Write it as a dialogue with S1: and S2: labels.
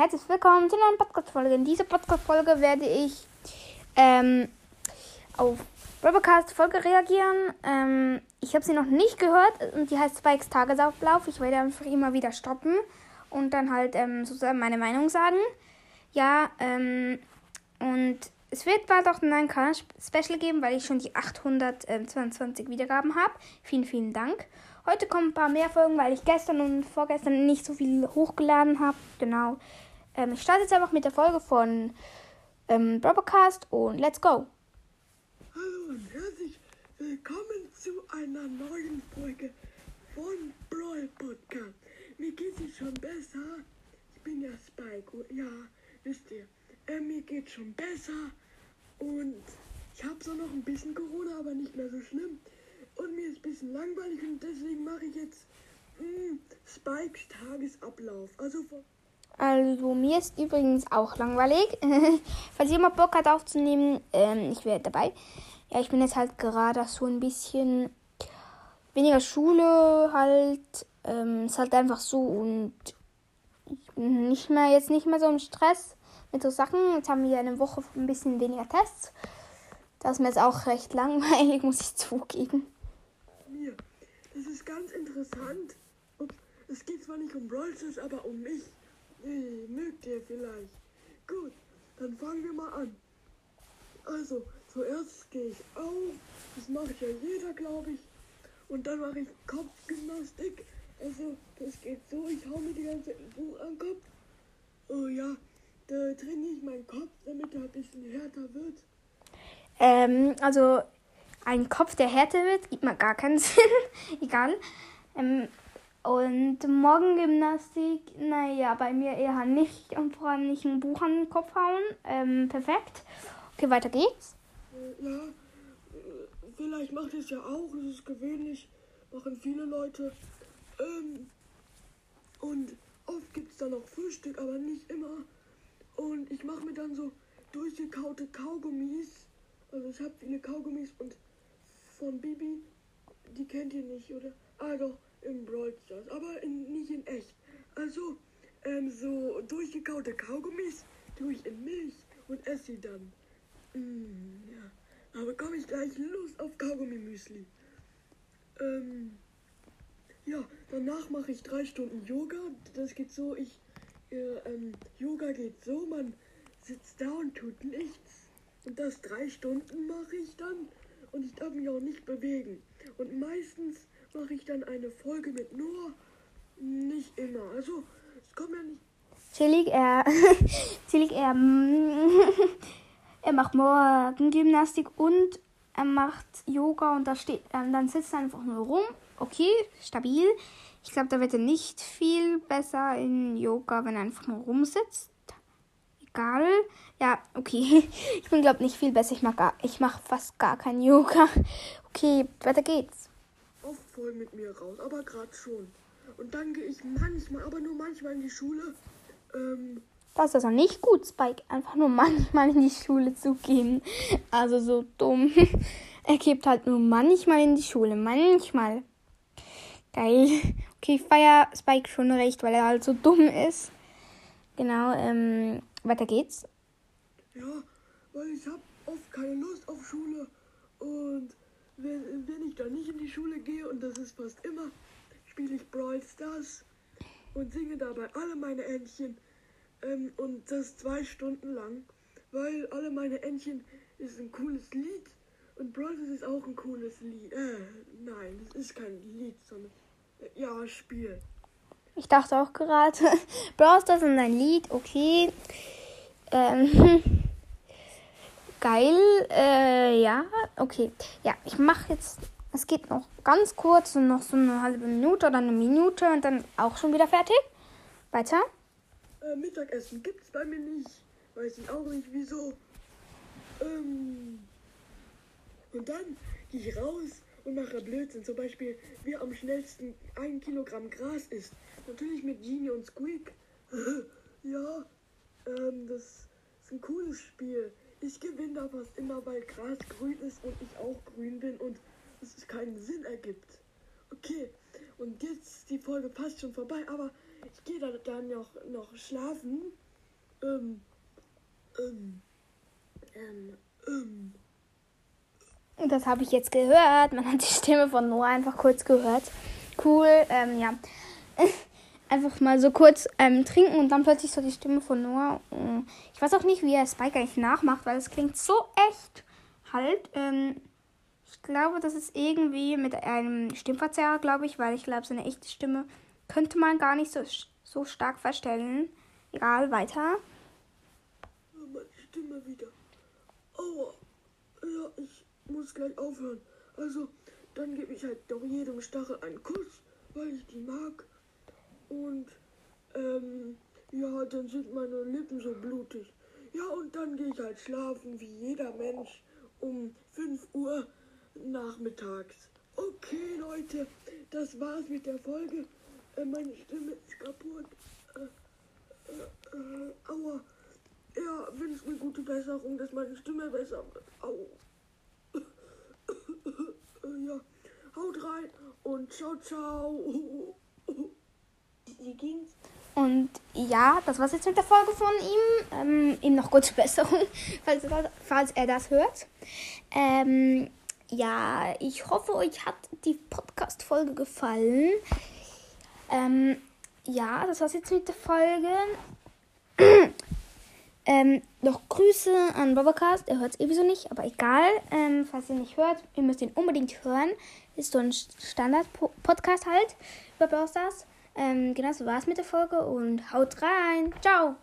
S1: herzlich willkommen zu einer neuen Podcast-Folge. In dieser Podcast-Folge werde ich ähm, auf Robocast-Folge reagieren. Ähm, ich habe sie noch nicht gehört und die heißt Spikes Tagesablauf. Ich werde einfach immer wieder stoppen und dann halt ähm, sozusagen meine Meinung sagen. Ja, ähm, und es wird bald auch ein Kanal-Special geben, weil ich schon die 822 Wiedergaben habe. Vielen, vielen Dank. Heute kommen ein paar mehr Folgen, weil ich gestern und vorgestern nicht so viel hochgeladen habe. Genau. Ähm, ich starte jetzt einfach mit der Folge von ähm, Broadcast und let's go.
S2: Hallo und herzlich willkommen zu einer neuen Folge von Brawl Podcast. Mir geht es schon besser. Ich bin ja Spike. Ja, wisst ihr. Äh, mir geht schon besser. Und ich habe so noch ein bisschen Corona, aber nicht mehr so schlimm. Und mir ist ein bisschen langweilig und deswegen mache ich jetzt mh, hm, Spikes Tagesablauf. Also
S1: also mir ist übrigens auch langweilig. Falls jemand Bock hat aufzunehmen, ähm, ich wäre dabei. Ja, ich bin jetzt halt gerade so ein bisschen weniger Schule halt. Ähm, ist halt einfach so und ich bin nicht mehr jetzt nicht mehr so im Stress mit so Sachen. Jetzt haben wir eine Woche ein bisschen weniger Tests. Das ist mir jetzt auch recht langweilig, muss ich zugeben
S2: mir. Das ist ganz interessant. Es geht zwar nicht um Brawl aber um mich. Nee, mögt ihr vielleicht. Gut, dann fangen wir mal an. Also, zuerst gehe ich auf. Das macht ja jeder, glaube ich. Und dann mache ich Kopfgymnastik. Also, das geht so. Ich hau mir die ganze Buch an den Kopf. Oh ja, da trainiere ich meinen Kopf, damit er ein bisschen härter wird.
S1: Ähm, also ein Kopf, der härter wird, gibt mir gar keinen Sinn. Egal. Ähm, und Morgengymnastik, naja, bei mir eher nicht. Und vor allem nicht ein Buch an den Kopf hauen. Ähm, perfekt. Okay, weiter geht's.
S2: Ja, vielleicht macht es ja auch. Das ist gewöhnlich. Machen viele Leute. Ähm, und oft gibt es dann auch Frühstück, aber nicht immer. Und ich mache mir dann so durchgekaute Kaugummis. Also ich habe viele Kaugummis und von Bibi, die kennt ihr nicht, oder? Ah doch, im Brawl Stars, aber in, nicht in echt. Also, ähm, so durchgekaute Kaugummis tue ich in Milch und esse sie dann. Mm, ja, aber komme ich gleich Lust auf Kaugummi-Müsli. Ähm, ja, danach mache ich drei Stunden Yoga. Das geht so, ich, äh, ähm, Yoga geht so, man sitzt da und tut nichts. Und das drei Stunden mache ich dann und ich darf mich auch nicht bewegen. Und meistens mache ich dann eine Folge mit Noah. Nicht immer. Also, es kommt ja nicht.
S1: Chillig, er. Chillig, er. er macht Morgengymnastik und er macht Yoga und da steht, ähm, dann sitzt er einfach nur rum. Okay, stabil. Ich glaube, da wird er nicht viel besser in Yoga, wenn er einfach nur rumsitzt egal. Ja, okay. Ich bin, glaube nicht viel besser. Ich mache ich mache fast gar kein Yoga. Okay, weiter geht's.
S2: Oft voll mit mir raus, aber gerade schon. Und dann gehe ich manchmal, aber nur manchmal in die Schule. Ähm,
S1: das ist also nicht gut, Spike. Einfach nur manchmal in die Schule zu gehen. Also so dumm. er geht halt nur manchmal in die Schule. Manchmal. Geil. Okay, ich feier Spike schon recht, weil er halt so dumm ist. Genau, ähm, weiter geht's.
S2: Ja, weil ich habe oft keine Lust auf Schule und wenn, wenn ich dann nicht in die Schule gehe und das ist fast immer, spiele ich Brawl Stars und singe dabei alle meine Entchen ähm, und das zwei Stunden lang, weil alle meine Entchen ist ein cooles Lied und Brawl Stars ist auch ein cooles Lied. Äh, nein, es ist kein Lied, sondern äh, ja, Spiel.
S1: Ich dachte auch gerade, Brawl Stars ist ein Lied, okay. Ähm, geil, äh, ja, okay. Ja, ich mache jetzt, es geht noch ganz kurz und noch so eine halbe Minute oder eine Minute und dann auch schon wieder fertig. Weiter.
S2: Äh, Mittagessen gibt's bei mir nicht. Weiß ich auch nicht wieso. Ähm, und dann gehe ich raus und mache Blödsinn. Zum Beispiel, wer am schnellsten ein Kilogramm Gras isst. Natürlich mit Genie und Squeak. ja, ähm, das ist ein cooles Spiel. Ich gewinne da fast immer, weil Gras grün ist und ich auch grün bin und es keinen Sinn ergibt. Okay, und jetzt ist die Folge fast schon vorbei, aber ich gehe dann, dann noch, noch schlafen Ähm, ähm, ähm, ähm.
S1: Das habe ich jetzt gehört. Man hat die Stimme von Noah einfach kurz gehört. Cool, ähm, ja. Einfach mal so kurz ähm, trinken und dann plötzlich so die Stimme von Noah. Äh, ich weiß auch nicht, wie er Spike eigentlich nachmacht, weil es klingt so echt halt. Ähm, ich glaube, das ist irgendwie mit einem Stimmverzerrer, glaube ich, weil ich glaube, seine echte Stimme könnte man gar nicht so, so stark verstellen. Egal, weiter.
S2: Meine Stimme wieder. Aua. Ja, ich muss gleich aufhören. Also, dann gebe ich halt doch jedem Stachel einen Kuss, weil ich die mag. Und, ähm, ja, dann sind meine Lippen so blutig. Ja, und dann gehe ich halt schlafen, wie jeder Mensch, um 5 Uhr nachmittags. Okay, Leute, das war's mit der Folge. Äh, meine Stimme ist kaputt. Äh, äh, äh, aua. Ja, wünscht mir gute Besserung, dass meine Stimme besser wird. Au. Ja, haut rein und ciao, ciao. Wie ging's?
S1: Und ja, das war's jetzt mit der Folge von ihm. Ähm, ihm noch gute Besserung, falls er das, falls er das hört. Ähm, ja, ich hoffe, euch hat die Podcast-Folge gefallen. Ähm, ja, das war's jetzt mit der Folge. ähm, noch Grüße an Bobacast. Er hört es ebenso nicht, aber egal. Ähm, falls ihr nicht hört, ihr müsst ihn unbedingt hören. Ist so ein Standard-Podcast halt über Brawl. Ähm, genau, so war's mit der Folge und haut rein. Ciao!